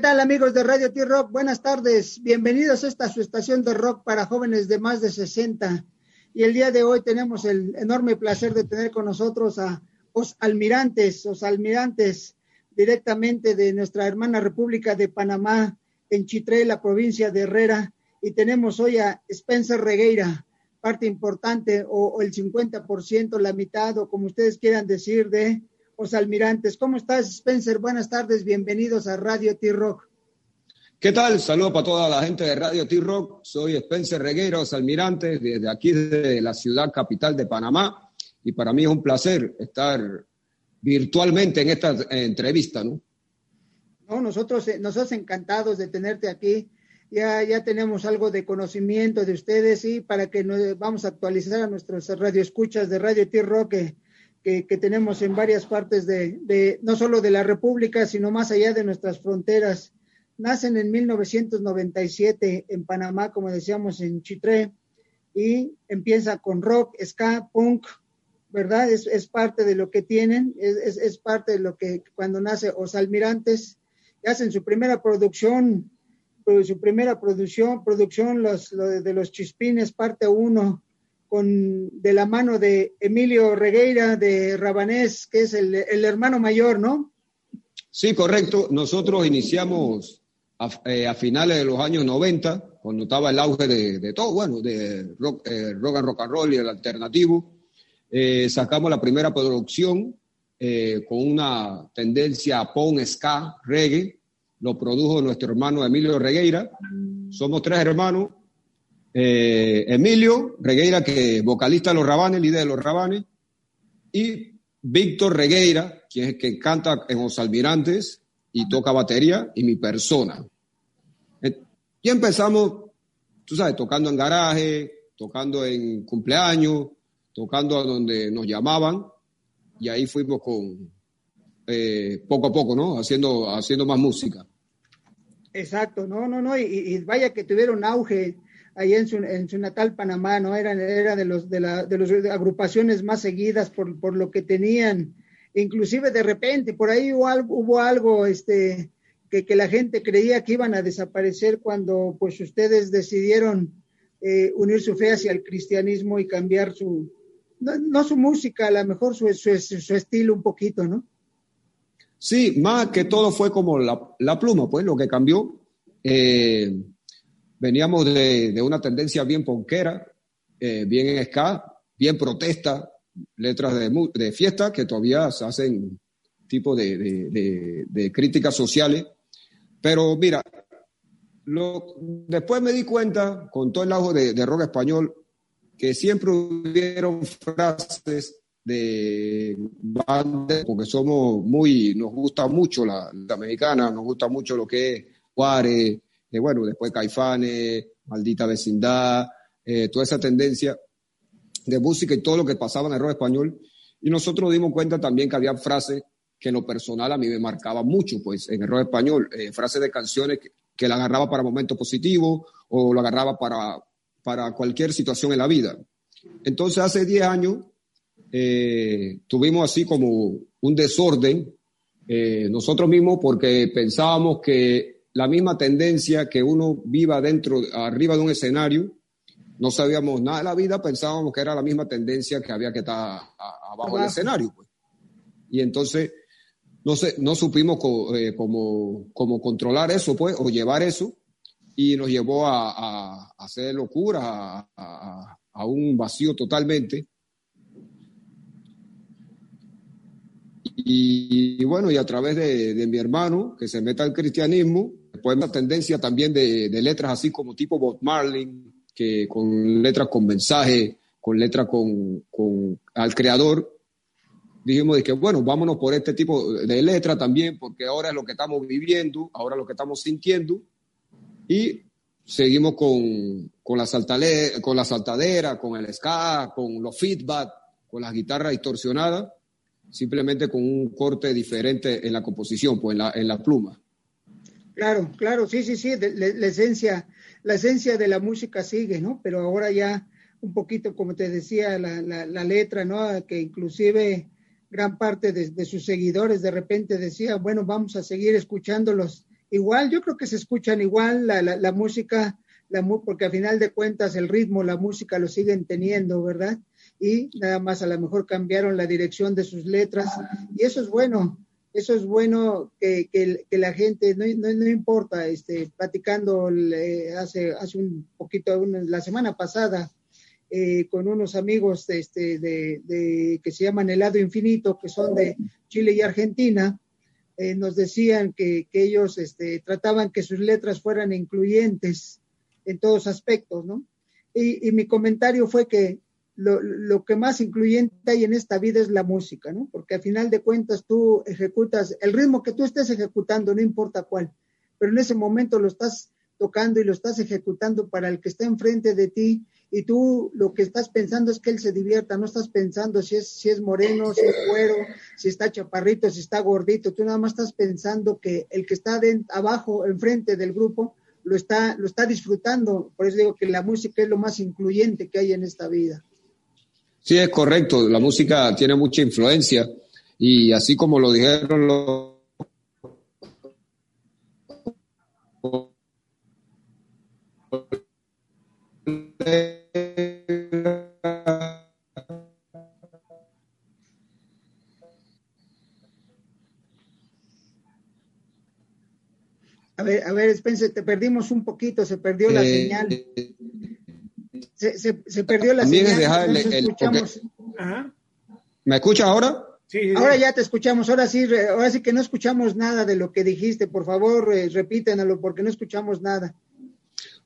tal amigos de Radio T-Rock? Buenas tardes. Bienvenidos a esta su estación de rock para jóvenes de más de 60. Y el día de hoy tenemos el enorme placer de tener con nosotros a los almirantes, los almirantes directamente de nuestra hermana República de Panamá, en Chitré, la provincia de Herrera. Y tenemos hoy a Spencer Regueira, parte importante o, o el 50%, la mitad o como ustedes quieran decir de los almirantes. ¿Cómo estás, Spencer? Buenas tardes, bienvenidos a Radio T-Rock. ¿Qué tal? Saludos para toda la gente de Radio T-Rock. Soy Spencer Regueros, almirantes, desde aquí, desde la ciudad capital de Panamá. Y para mí es un placer estar virtualmente en esta entrevista, ¿no? No, nosotros, eh, nosotros encantados de tenerte aquí. Ya, ya tenemos algo de conocimiento de ustedes y para que nos, vamos a actualizar a nuestros radioescuchas de Radio T-Rock que, tenemos en varias partes de, no solo de la República, sino más allá de nuestras fronteras. Nacen en 1997 en Panamá, como decíamos, en Chitré, y empieza con rock, ska, punk, ¿verdad? Es, es parte de lo que tienen, es, es, parte de lo que cuando nace Os Almirantes, hacen su primera producción, su primera producción, producción los, de los Chispines, parte uno, con, de la mano de Emilio Regueira de Rabanés, que es el, el hermano mayor, ¿no? Sí, correcto. Nosotros iniciamos a, eh, finales de los años 90, cuando estaba el auge de, de todo, bueno, de rock, eh, rock, and rock and roll y el alternativo. Eh, sacamos la primera producción con una tendencia a punk, ska, reggae. Lo produjo nuestro hermano Emilio Regueira. Somos tres hermanos, eh, Emilio Regueira, que vocalista de los Rabanes, líder de los Rabanes, y Víctor Regueira, quien es que canta en Los Almirantes y toca batería, y mi persona. Eh, y empezamos, tú sabes, tocando en garaje, tocando en cumpleaños, tocando a donde nos llamaban, y ahí fuimos con eh, poco a poco, ¿no? Haciendo, haciendo más música. Exacto, no, no, no, y, y vaya que tuvieron auge ahí en su, en su natal Panamá, ¿no? Era, era de los de la de las agrupaciones más seguidas por, por lo que tenían. Inclusive de repente, por ahí hubo algo, hubo algo este, que, que, la gente creía que iban a desaparecer cuando pues ustedes decidieron eh, unir su fe hacia el cristianismo y cambiar su, no, no su música, a lo mejor su, su, su, estilo un poquito, ¿no? Sí, más que todo fue como la, la pluma, pues lo que cambió. Eh, Veníamos de, de una tendencia bien ponquera, eh, bien en ska, bien protesta, letras de, de, fiesta que todavía se hacen tipo de, de, de críticas sociales. Pero mira, después me di cuenta, con todo el auge de, rock español, que siempre hubieron frases de bandas, porque somos muy, nos gusta mucho la, la americana, nos gusta mucho lo que es Juárez, eh, bueno, después Caifanes, Maldita Vecindad, eh, toda esa tendencia de música y todo lo que pasaba en el rock español. Y nosotros dimos cuenta también que había frases que en lo personal a mí me marcaban mucho, pues en el rock español, eh, frases de canciones que, la agarraba para momentos positivos o lo agarraba para, para cualquier situación en la vida. Entonces hace 10 años eh, tuvimos así como un desorden nosotros mismos porque pensábamos que la misma tendencia que uno viva dentro, arriba de un escenario. No sabíamos nada de la vida, pensábamos que era la misma tendencia que había que estar abajo del escenario. Pues. Y entonces no, sé, no supimos co, eh, cómo, cómo, controlar eso, pues, o llevar eso, y nos llevó a, a, a hacer locura, a, a, un vacío totalmente. Y, y, bueno, y a través de, de mi hermano, que se meta al cristianismo, Después una tendencia también de, de, letras así como tipo Bob Marley, que con letras con mensaje, con letras con, con al creador. Dijimos de que, bueno, vámonos por este tipo de letra también, porque ahora es lo que estamos viviendo, ahora es lo que estamos sintiendo. Y seguimos con, con, la, saltale, con la saltadera, con el ska, con los feedback, con las guitarras distorsionadas, simplemente con un corte diferente en la composición, pues en la, en la pluma. Claro, claro, sí, sí, sí, la, la, esencia, la esencia de la música sigue, ¿no? Pero ahora ya un poquito, como te decía, la, la, la letra, ¿no? Que inclusive gran parte de, sus seguidores de repente decía, bueno, vamos a seguir escuchándolos igual, yo creo que se escuchan igual la, la, música, la, porque al final de cuentas el ritmo, la música lo siguen teniendo, ¿verdad? Y nada más a lo mejor cambiaron la dirección de sus letras y eso es bueno, eso es bueno que, que, la gente, no, no, importa, este, platicando hace, hace un poquito, la semana pasada, eh, con unos amigos este, de, de, que se llaman Helado Infinito, que son de Chile y Argentina, eh, nos decían que, ellos este, trataban que sus letras fueran incluyentes en todos aspectos, ¿no? Y, mi comentario fue que lo, que más incluyente hay en esta vida es la música, ¿no? Porque al final de cuentas tú ejecutas el ritmo que tú estés ejecutando, no importa cuál, pero en ese momento lo estás tocando y lo estás ejecutando para el que está enfrente de ti y tú lo que estás pensando es que él se divierta, no estás pensando si es, si es moreno, si es cuero, si está chaparrito, si está gordito, tú nada más estás pensando que el que está abajo, enfrente del grupo, lo está, lo está disfrutando. Por eso digo que la música es lo más incluyente que hay en esta vida. Sí, es correcto, la música tiene mucha influencia y así como lo dijeron los A ver, a ver, Spencer, te perdimos un poquito, se perdió la eh, señal. Se, se, perdió la señal. ¿Me escucha ahora? Sí, ahora ya te escuchamos, ahora sí, ahora sí que no escuchamos nada de lo que dijiste, por favor, eh, repítenlo porque no escuchamos nada.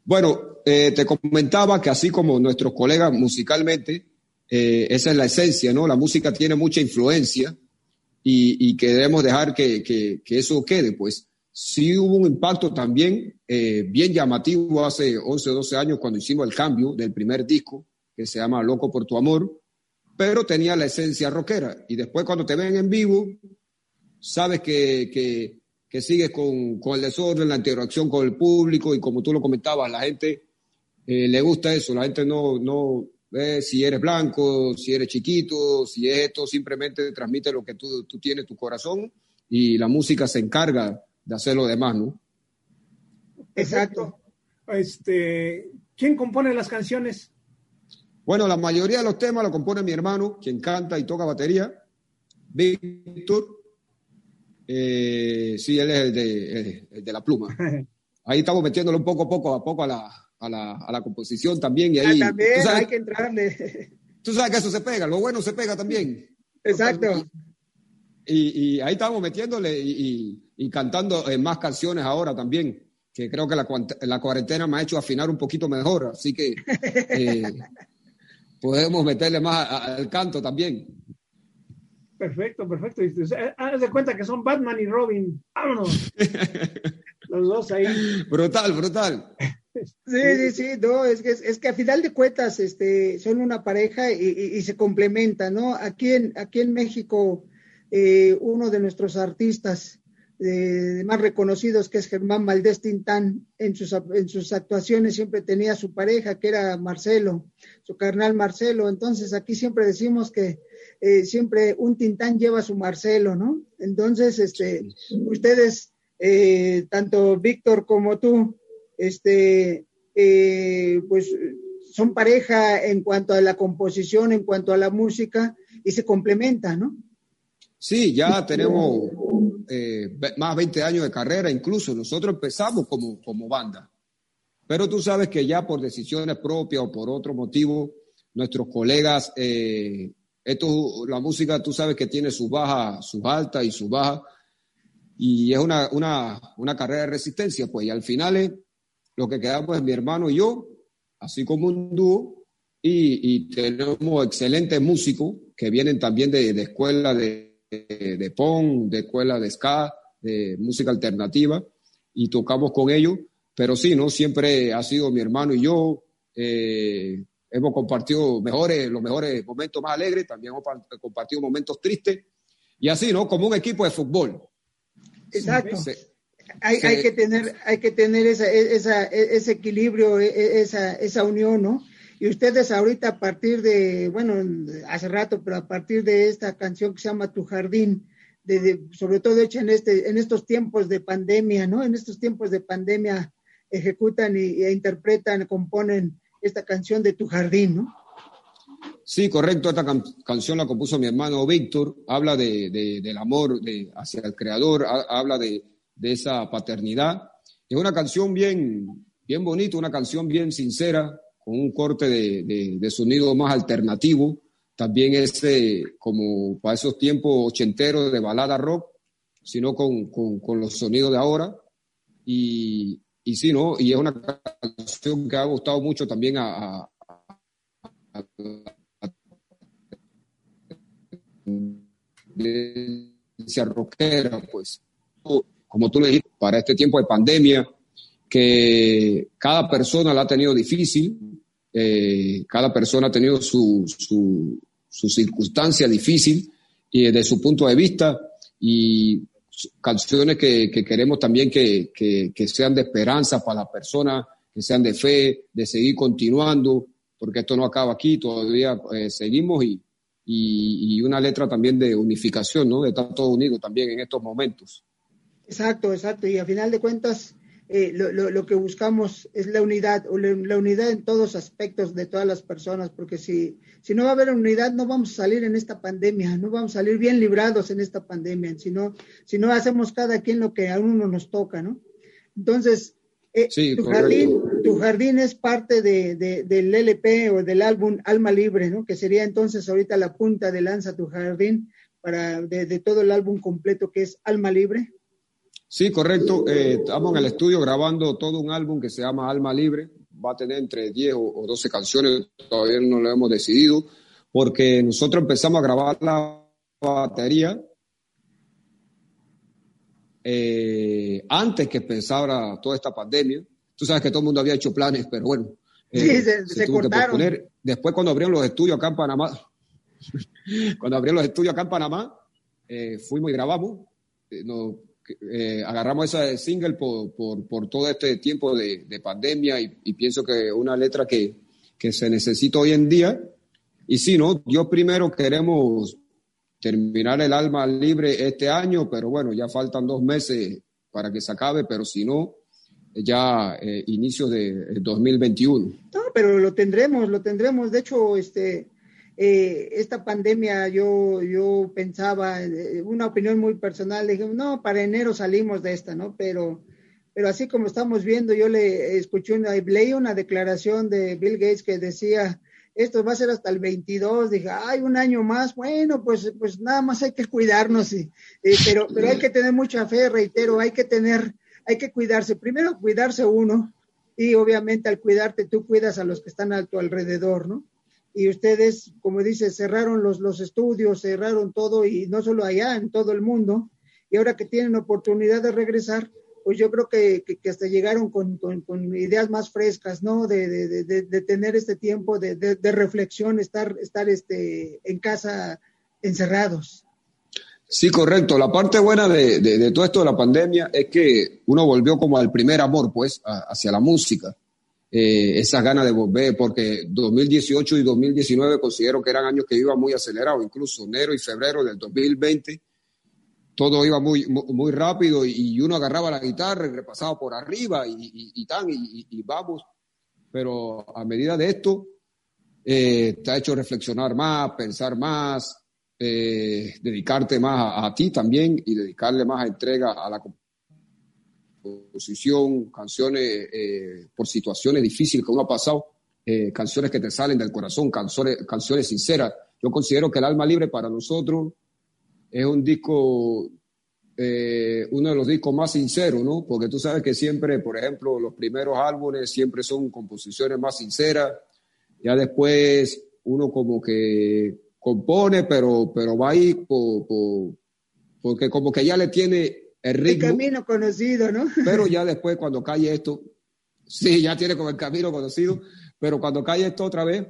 Bueno, eh, te comentaba que así como nuestros colegas musicalmente, eh, esa es la esencia, ¿no? La música tiene mucha influencia y, que debemos dejar que, que, que eso quede, pues sí hubo un impacto también eh, bien llamativo hace 11, 12 años cuando hicimos el cambio del primer disco, que se llama Loco por tu amor, pero tenía la esencia rockera. Y después cuando te ven en vivo, sabes que, que, sigues con, con, el desorden, la interacción con el público y como tú lo comentabas, la gente eh, le gusta eso, la gente no, no ve si eres blanco, si eres chiquito, si es esto, simplemente transmite lo que tú, tú tienes, tu corazón y la música se encarga de hacer lo demás, ¿no? Exacto. Este, ¿Quién compone las canciones? Bueno, la mayoría de los temas lo compone mi hermano, quien canta y toca batería, Víctor. Eh, sí, él es el de, la pluma. Ahí estamos metiéndolo un poco, poco a poco a la, a la, a la composición también. Y ahí, ah, también hay que entrarle. Tú sabes que eso se pega, lo bueno se pega también. Exacto. Y, ahí estamos metiéndole y, cantando eh, más canciones ahora también, que creo que la, la, cuarentena me ha hecho afinar un poquito mejor, así que eh, podemos meterle más al canto también. Perfecto, perfecto. Haz de cuenta que son Batman y Robin. Vámonos. Los dos ahí. Brutal, brutal. Sí, sí, sí, no, es que, es que a final de cuentas este, son una pareja y, y se complementan, ¿no? Aquí en, aquí en México eh, uno de nuestros artistas eh, más reconocidos, que es Germán Maldés Tintán, en sus, en sus actuaciones siempre tenía su pareja, que era Marcelo, su carnal Marcelo. Entonces aquí siempre decimos que eh, siempre un Tintán lleva a su Marcelo, ¿no? Entonces, este, ustedes, tanto Víctor como tú, este, pues son pareja en cuanto a la composición, en cuanto a la música, y se complementan, ¿no? Sí, ya tenemos eh, más de 20 años de carrera, incluso nosotros empezamos como, como banda. Pero tú sabes que ya por decisiones propias o por otro motivo, nuestros colegas, eh, esto, la música tú sabes que tiene sus bajas, sus altas y sus bajas, y es una, una, una carrera de resistencia, pues, y al final es, lo que quedamos es mi hermano y yo, así como un dúo, y, tenemos excelentes músicos que vienen también de, de escuela de de, pong, de escuela de ska, de música alternativa, y tocamos con ellos, pero sí, ¿no? Siempre ha sido mi hermano y yo, eh, hemos compartido mejores, los mejores momentos más alegres, también hemos compartido momentos tristes, y así, ¿no? Como un equipo de fútbol. Exacto. hay, hay, que tener, hay que tener esa, esa, ese equilibrio, e, e, esa, esa unión, ¿no? Y ustedes ahorita a partir de, bueno, hace rato, pero a partir de esta canción que se llama Tu Jardín, sobre todo hecha en, este, en estos tiempos de pandemia, ¿no? En estos tiempos de pandemia ejecutan y, e interpretan, componen esta canción de Tu Jardín, ¿no? Sí, correcto. Esta canción la compuso mi hermano Víctor. Habla de, del amor de, hacia el creador, habla de, esa paternidad. Es una canción bien, bien bonita, una canción bien sincera, con un corte de, sonido más alternativo. También es como para esos tiempos ochenteros de balada rock, sino con, con, los sonidos de ahora. Y, y sí, ¿no? Y es una canción que ha gustado mucho también a rockera, pues, como tú le dijiste, para este tiempo de pandemia, que cada persona la ha tenido difícil, eh, cada persona ha tenido su, su, circunstancia difícil y desde su punto de vista y canciones que, queremos también que, sean de esperanza para la persona, que sean de fe, de seguir continuando, porque esto no acaba aquí, todavía eh, seguimos y, y, una letra también de unificación, ¿no? De estar todo unido también en estos momentos. Exacto, exacto. Y a final de cuentas, eh, lo, lo, que buscamos es la unidad, o la, unidad en todos aspectos de todas las personas, porque si, si no va a haber unidad, no vamos a salir en esta pandemia, no vamos a salir bien librados en esta pandemia, si no, si no hacemos cada quien lo que a uno nos toca, ¿no? Entonces, eh, tu, jardín, tu jardín es parte de, del LP o del álbum Alma Libre, ¿no? Que sería entonces ahorita la punta de lanza tu jardín para de, todo el álbum completo que es Alma Libre. Sí, correcto. Eh, estamos en el estudio grabando todo un álbum que se llama Alma Libre. Va a tener entre 10 o 12 canciones, todavía no lo hemos decidido, porque nosotros empezamos a grabar la batería eh, antes que empezara toda esta pandemia. Tú sabes que todo el mundo había hecho planes, pero bueno. Eh, se, cortaron. Después cuando abrieron los estudios acá en Panamá, cuando abrieron los estudios acá en Panamá, eh, fuimos y grabamos. Nos, agarramos esa single por, por, todo este tiempo de, pandemia y, pienso que una letra que, que se necesita hoy en día. Y sí, ¿no? Yo primero queremos terminar el alma libre este año, pero bueno, ya faltan dos meses para que se acabe, pero si no, ya eh, inicio de 2021. No, pero lo tendremos, lo tendremos. De hecho, este, eh, esta pandemia yo, yo pensaba, eh, una opinión muy personal, dije, no, para enero salimos de esta, ¿no? Pero, pero así como estamos viendo, yo le escuché una, leí una declaración de Bill Gates que decía, esto va a ser hasta el 22, dije, ay, un año más, bueno, pues, pues nada más hay que cuidarnos, y, pero, pero hay que tener mucha fe, reitero, hay que tener, hay que cuidarse, primero cuidarse uno, y obviamente al cuidarte tú cuidas a los que están a tu alrededor, ¿no? Y ustedes, como dices, cerraron los, los estudios, cerraron todo, y no solo allá, en todo el mundo, y ahora que tienen oportunidad de regresar, pues yo creo que, hasta llegaron con, ideas más frescas, ¿no? De, tener este tiempo de, reflexión, estar, estar este, en casa encerrados. Sí, correcto. La parte buena de, todo esto de la pandemia es que uno volvió como al primer amor, pues, hacia la música. Eh, esas ganas de volver, porque 2018 y 2019 considero que eran años que iban muy acelerados, incluso enero y febrero del 2020 todo iba muy, muy rápido y uno agarraba la guitarra y repasaba por arriba y, y, tan, y, vamos. Pero a medida de esto, eh, te ha hecho reflexionar más, pensar más, eh, dedicarte más a, ti también y dedicarle más entrega a la composición, canciones eh, por situaciones difíciles que uno ha pasado, canciones que te salen del corazón, canciones, canciones sinceras. Yo considero que el alma libre para nosotros es un disco, eh, uno de los discos más sinceros, ¿no? Porque tú sabes que siempre, por ejemplo, los primeros álbumes siempre son composiciones más sinceras, ya después uno como que compone, pero, pero va ahí porque como que ya le tiene el ritmo. El camino conocido, ¿no? Pero ya después cuando cae esto, sí, ya tiene como el camino conocido, pero cuando cae esto otra vez,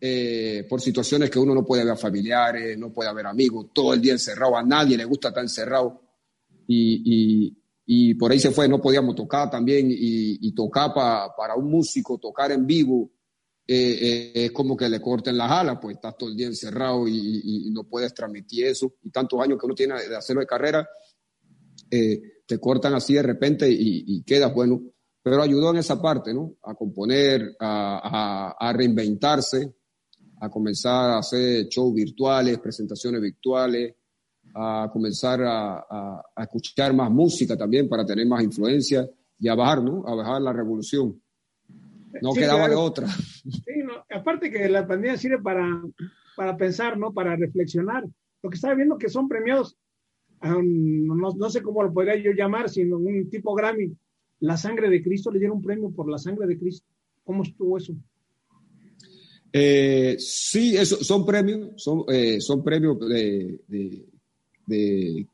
eh, por situaciones que uno no puede ver familiares, no puede ver amigos, todo el día encerrado, a nadie le gusta estar encerrado. Y, y, por ahí se fue, no podíamos tocar también y, tocar para un músico, tocar en vivo, eh, es como que le corten las alas, pues estás todo el día encerrado y, no puedes transmitir eso. Y tantos años que uno tiene de hacerlo de carrera, te cortan así de repente y, y quedas, bueno, pero ayudó en esa parte, ¿no? A componer, a, reinventarse, a comenzar a hacer shows virtuales, presentaciones virtuales, a comenzar a, escuchar más música también para tener más influencia y a bajar, ¿no? A bajar la revolución. No quedaba de otra. Sí, aparte que la pandemia sirve para, para pensar, ¿no? Para reflexionar. Lo que estaba viendo que son premiados, um, no, no, sé cómo lo podría yo llamar, sino un tipo Grammy la sangre de Cristo, le dieron un premio por la sangre de Cristo. ¿Cómo estuvo eso? Eh, sí, eso, son premios, son, eh, son premios de,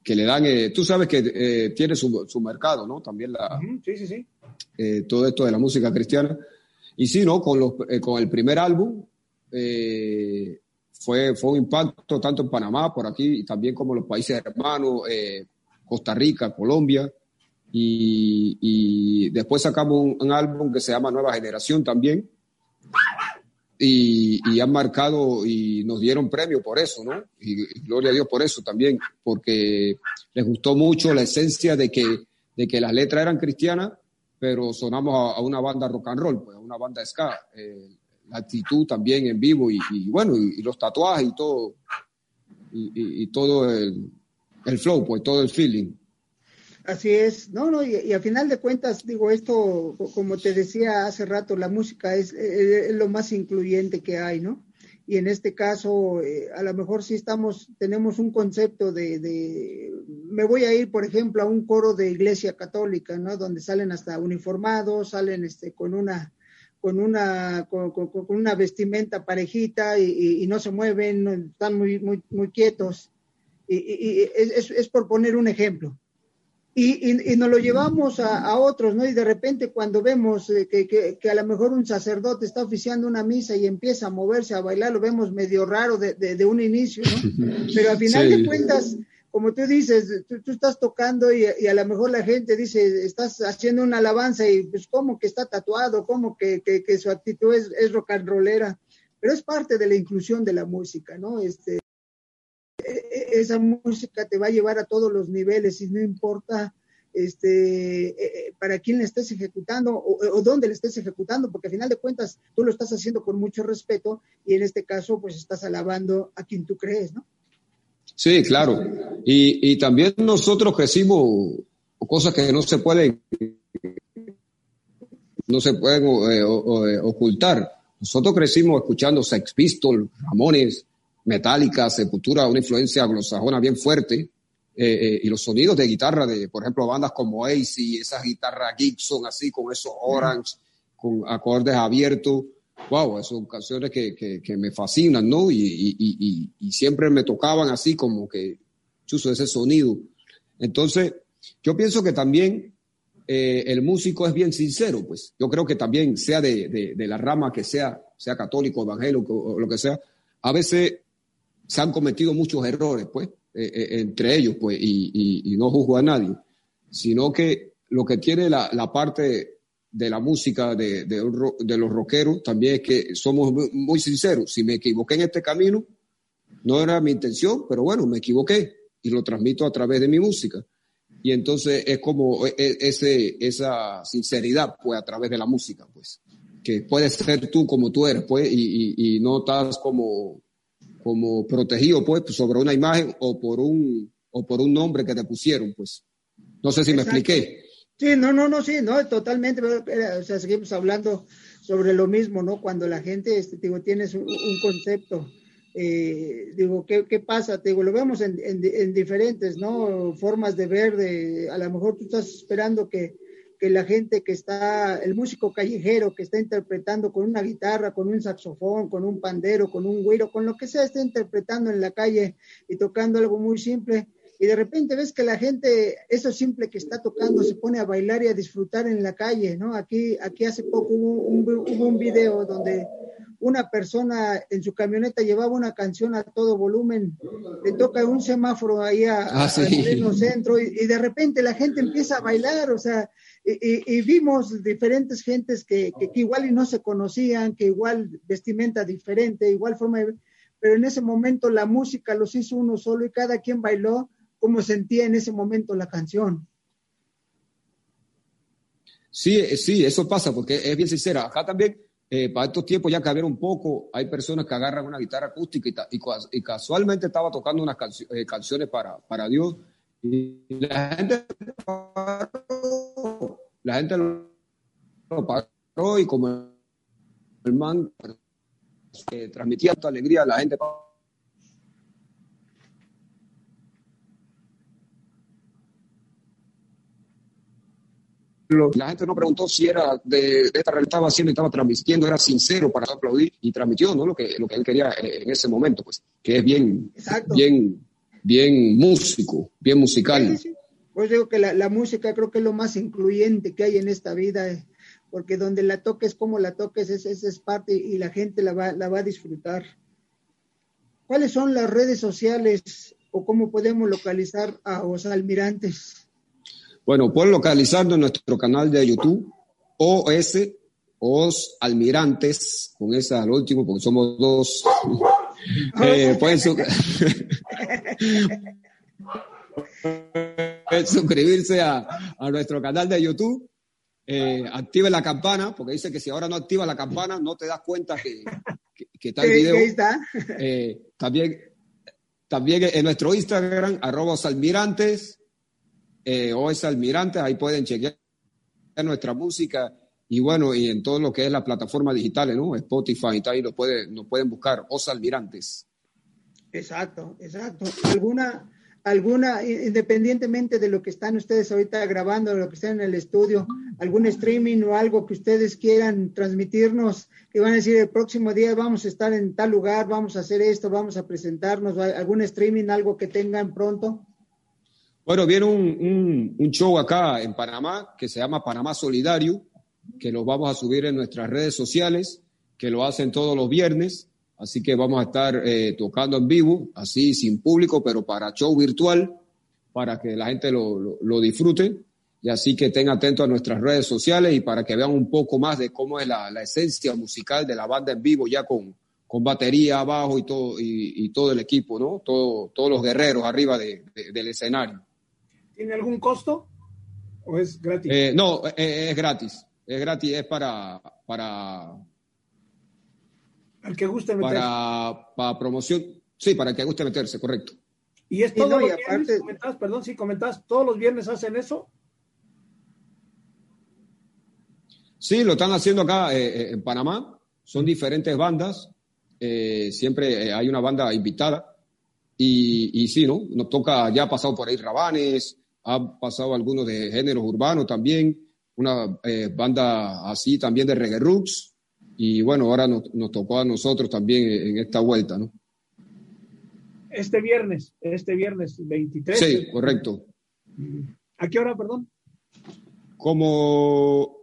que le dan, eh, tú sabes que tiene su, mercado, ¿no? También la, sí, sí, sí. todo esto de la música cristiana. Y sí, ¿no? Con, los, con el primer álbum fue, fue un impacto tanto en Panamá, por aquí, y también como los países hermanos, Costa Rica, Colombia. Y, después sacamos un, álbum que se llama Nueva Generación también. Y, y, han marcado y nos dieron premio por eso, ¿no? Y, gloria a Dios por eso también, porque les gustó mucho la esencia de que, de que las letras eran cristianas, pero sonamos a, una banda rock and roll, pues, a una banda ska. Eh, la actitud también en vivo y, bueno, y, los tatuajes y todo, y, todo el, el flow, pues todo el feeling. Así es, no, no, y, a final de cuentas, digo, esto, como te decía hace rato, la música es, lo más incluyente que hay, ¿no? Y en este caso, eh, a lo mejor sí estamos, tenemos un concepto de, de, me voy a ir, por ejemplo, a un coro de iglesia católica, ¿no? Donde salen hasta uniformados, salen este, con una, con una, con, una vestimenta parejita y, no se mueven, están muy, muy, muy quietos. Y, es, es por poner un ejemplo y, y, nos lo llevamos a, otros, ¿no? Y de repente cuando vemos eh, que, que, a lo mejor un sacerdote está oficiando una misa y empieza a moverse, a bailar, lo vemos medio raro de, de, un inicio, ¿no? Pero al final de cuentas, como tú dices, tú, estás tocando y, a lo mejor la gente dice, estás haciendo una alabanza y pues como que está tatuado, como que, que, su actitud es, rock and rollera, pero es parte de la inclusión de la música, ¿no? Este, esa música te va a llevar a todos los niveles y no importa este, eh, para quién le estés ejecutando o, dónde le estés ejecutando, porque al final de cuentas tú lo estás haciendo con mucho respeto y en este caso pues estás alabando a quien tú crees, ¿no? Sí, claro. Y, también nosotros crecimos cosas que no se pueden no se pueden eh, ocultar. Nosotros crecimos escuchando Sex Pistols, Ramones, metálica, Sepultura, una influencia anglosajona bien fuerte, eh, eh, y los sonidos de guitarra de, por ejemplo, bandas como Ace y esas guitarras Gibson así, con esos orange, con acordes abiertos. Wow, son canciones que, que, me fascinan, ¿no? Y, y, y, siempre me tocaban así como que chuso ese sonido. Entonces, yo pienso que también eh, el músico es bien sincero, pues. Yo creo que también, sea de, de, la rama que sea, sea católico, evangélico o lo que sea, a veces se han cometido muchos errores, pues, eh, eh, entre ellos, pues, y, no juzgo a nadie, sino que lo que tiene la, parte de la música de, de, los rockeros también es que somos muy, sinceros. Si me equivoqué en este camino, no era mi intención, pero bueno, me equivoqué y lo transmito a través de mi música. Y entonces es como e, e, ese, esa sinceridad, pues, a través de la música, pues, que puedes ser tú como tú eres, pues, y, y no estás como como protegido pues sobre una imagen o por un o por un nombre que te pusieron pues no sé si me expliqué sí no no no sí no totalmente o sea seguimos hablando sobre lo mismo no cuando la gente este, digo tienes un, concepto eh, digo ¿qué, pasa te digo lo vemos en, en, diferentes no formas de ver de a lo mejor tú estás esperando que que la gente que está, el músico callejero que está interpretando con una guitarra, con un saxofón, con un pandero, con un güiro, con lo que sea, está interpretando en la calle y tocando algo muy simple. Y de repente ves que la gente, eso simple que está tocando, se pone a bailar y a disfrutar en la calle, ¿no? Aquí, aquí hace poco hubo un, hubo un video donde una persona en su camioneta llevaba una canción a todo volumen, le toca un semáforo ahí a, ah, al centro y, y, de repente la gente empieza a bailar, o sea, y, vimos diferentes gentes que, que, igual y no se conocían, que igual vestimenta diferente, igual forma de... Pero en ese momento la música los hizo uno solo y cada quien bailó como sentía en ese momento la canción. Sí, sí, eso pasa, porque es bien sincera. Acá también, eh, para estos tiempos ya cambiaron un poco, hay personas que agarran una guitarra acústica y, casualmente estaba tocando unas eh, canciones para, para Dios y la gente la gente lo, paró y como el man que transmitía tanta alegría, la gente la gente no preguntó si era de, esta realidad estaba haciendo y estaba transmitiendo, era sincero para aplaudir y transmitió ¿no? lo, que, lo que él quería en ese momento, pues, que es bien, bien, bien músico, bien musical. Pues digo que la, música creo que es lo más incluyente que hay en esta vida, eh, porque donde la toques, como la toques, esa es, parte y la gente la va, la va a disfrutar. ¿Cuáles son las redes sociales o cómo podemos localizar a los almirantes? Bueno, pueden localizarnos en nuestro canal de YouTube, OS, OS Almirantes, con esa al último, porque somos dos. eh, pueden, suscribirse a, a, nuestro canal de YouTube. Eh, active la campana, porque dice que si ahora no activa la campana, no te das cuenta que, que, está el video. Está? Eh, también, también en nuestro Instagram, arroba almirantes, eh, o es Almirante, ahí pueden chequear nuestra música y bueno, y en todo lo que es la plataforma digital, ¿no? Spotify y tal, y lo pueden, nos pueden buscar, Os Almirantes. Exacto, exacto. ¿Alguna, alguna, independientemente de lo que están ustedes ahorita grabando, de lo que están en el estudio, algún streaming o algo que ustedes quieran transmitirnos, que van a decir el próximo día vamos a estar en tal lugar, vamos a hacer esto, vamos a presentarnos, algún streaming, algo que tengan pronto? Bueno, viene un, show acá en Panamá que se llama Panamá Solidario, que lo vamos a subir en nuestras redes sociales, que lo hacen todos los viernes, así que vamos a estar eh, tocando en vivo, así sin público, pero para show virtual, para que la gente lo, disfrute y así que estén atentos a nuestras redes sociales y para que vean un poco más de cómo es la, esencia musical de la banda en vivo, ya con, con batería abajo y todo, y, todo el equipo, ¿no? Todo, todos los guerreros arriba del escenario. ¿Tiene algún costo o es gratis? Eh, no, eh, eh, es, gratis. Es gratis, es para... para al que guste meterse. Para, para promoción, sí, para el que guste meterse, correcto. Y es todos los viernes, perdón, si comentas, ¿todos los viernes hacen eso? Sí, lo están haciendo acá en Panamá. Son diferentes bandas. siempre hay una banda invitada. Y, y sí, ¿no? Nos toca, ya ha pasado por ahí Rabanes, ha pasado algunos de géneros urbanos también, una eh, banda así también de reggae roots, y bueno, ahora nos, tocó a nosotros también en esta vuelta, ¿no? Este viernes, este viernes 23. Sí, correcto. ¿A qué hora, perdón? Como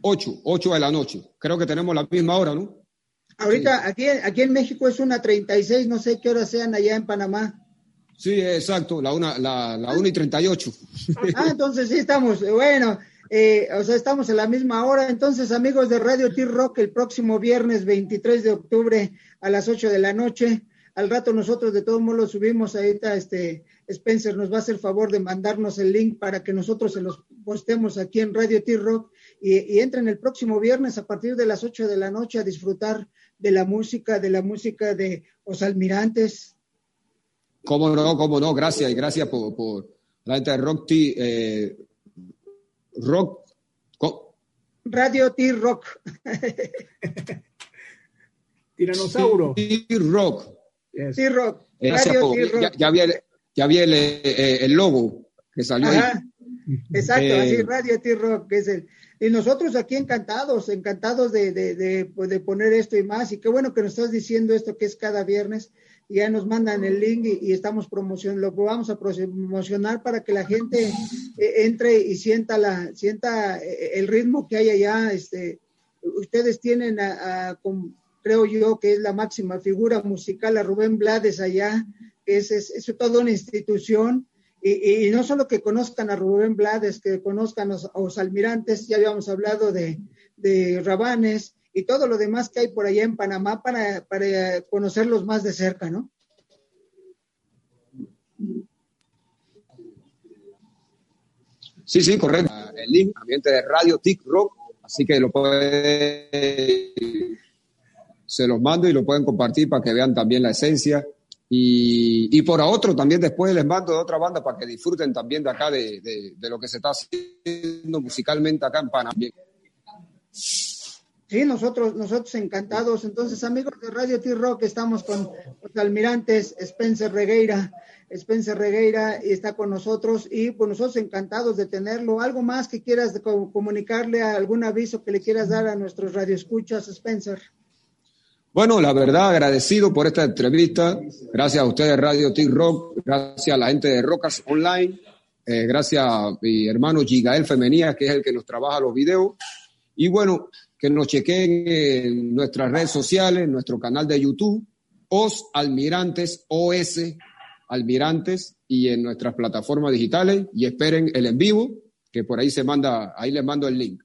8, 8 de la noche. Creo que tenemos la misma hora, ¿no? Ahorita aquí, aquí en México es una 36, no sé qué hora sean allá en Panamá. Sí, exacto, la una, la, la una y 38. Ah, entonces sí estamos, bueno, eh, o sea, estamos en la misma hora. Entonces, amigos de Radio T-Rock, el próximo viernes 23 de octubre a las 8 de la noche. Al rato nosotros de todos modos lo subimos ahorita, este, Spencer nos va a hacer favor de mandarnos el link para que nosotros se los postemos aquí en Radio T-Rock y, y entren el próximo viernes a partir de las 8 de la noche a disfrutar de la música, de la música de Los Almirantes, Cómo no, cómo no, gracias y gracias por, por la gente de Rock T, eh, Rock. Radio T Rock. Tiranosaurio. T Rock. T Rock. Radio T Rock. Ya, había, ya había el, eh, el, logo que salió ahí. Exacto, así eh, Radio T Rock, que es el. Y nosotros aquí encantados, encantados de, de, de, pues, de, poner esto y más. Y qué bueno que nos estás diciendo esto que es cada viernes ya nos mandan el link y, estamos promocionando, lo vamos a promocionar para que la gente eh, entre y sienta la, sienta eh, el ritmo que hay allá. Este, ustedes tienen a, creo yo que es la máxima figura musical, a Rubén Blades allá, que es, es, toda una institución Y, no solo que conozcan a Rubén Blades, que conozcan a los, almirantes, ya habíamos hablado de, de Rabanes y todo lo demás que hay por allá en Panamá para, para conocerlos más de cerca, ¿no? Sí, sí, correcto. El link, ambiente de Radio Tic Rock, así que lo puede, se los mando y lo pueden compartir para que vean también la esencia. Y, y por otro, también después les mando de otra banda para que disfruten también de acá de, de, lo que se está haciendo musicalmente acá en Panamá. Sí, nosotros, nosotros encantados. Entonces, amigos de Radio T-Rock, estamos con los almirantes Spencer Regueira. Spencer Regueira está con nosotros y pues nosotros encantados de tenerlo. ¿Algo más que quieras comunicarle, algún aviso que le quieras dar a nuestros radioescuchas, Spencer? Bueno, la verdad, agradecido por esta entrevista. Gracias a ustedes, Radio T-Rock. Gracias a la gente de Rocas Online. Eh, gracias a mi hermano Gigael Femenía, que es el que nos trabaja los videos. Y bueno, que nos chequen en nuestras redes sociales, en nuestro canal de YouTube, OS Almirantes, OS Almirantes, y en nuestras plataformas digitales, y esperen el en vivo, que por ahí se manda, ahí les mando el link.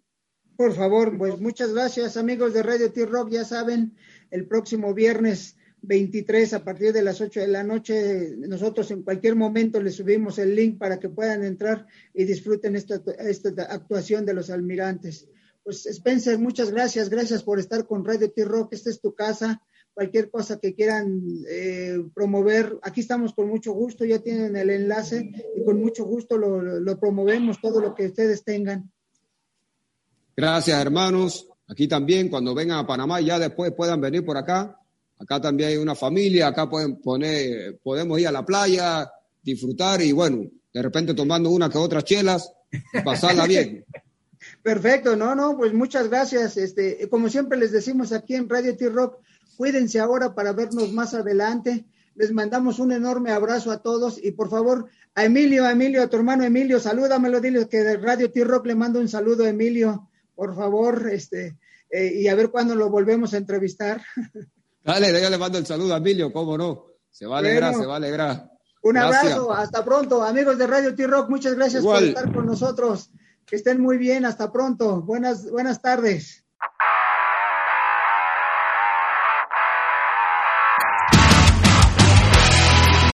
Por favor, pues muchas gracias amigos de Radio T-Rock, ya saben, el próximo viernes 23 a partir de las 8 de la noche. Nosotros en cualquier momento les subimos el link para que puedan entrar y disfruten esta, esta actuación de los almirantes. Pues Spencer, muchas gracias, gracias por estar con Radio T-Rock, esta es tu casa, cualquier cosa que quieran eh, promover, aquí estamos con mucho gusto, ya tienen el enlace y con mucho gusto lo, promovemos, todo lo que ustedes tengan. Gracias, hermanos. Aquí también, cuando vengan a Panamá, ya después puedan venir por acá. Acá también hay una familia, acá pueden poner, podemos ir a la playa, disfrutar y bueno, de repente tomando una que otras chelas, pasarla bien. Perfecto, no, no, pues muchas gracias. Este, como siempre les decimos aquí en Radio T-Rock, cuídense ahora para vernos más adelante. Les mandamos un enorme abrazo a todos y por favor, a Emilio, a Emilio, a tu hermano Emilio, salúdamelo, dile que de Radio T-Rock le mando un saludo a Emilio, por favor, este, eh, y a ver cuándo lo volvemos a entrevistar. Dale, yo le mando el saludo a Emilio, cómo no. Se va a alegrar, se va a alegrar. Un abrazo, hasta pronto, amigos de Radio T-Rock, muchas gracias por estar con nosotros. Que estén muy bien, hasta pronto. Buenas, buenas tardes.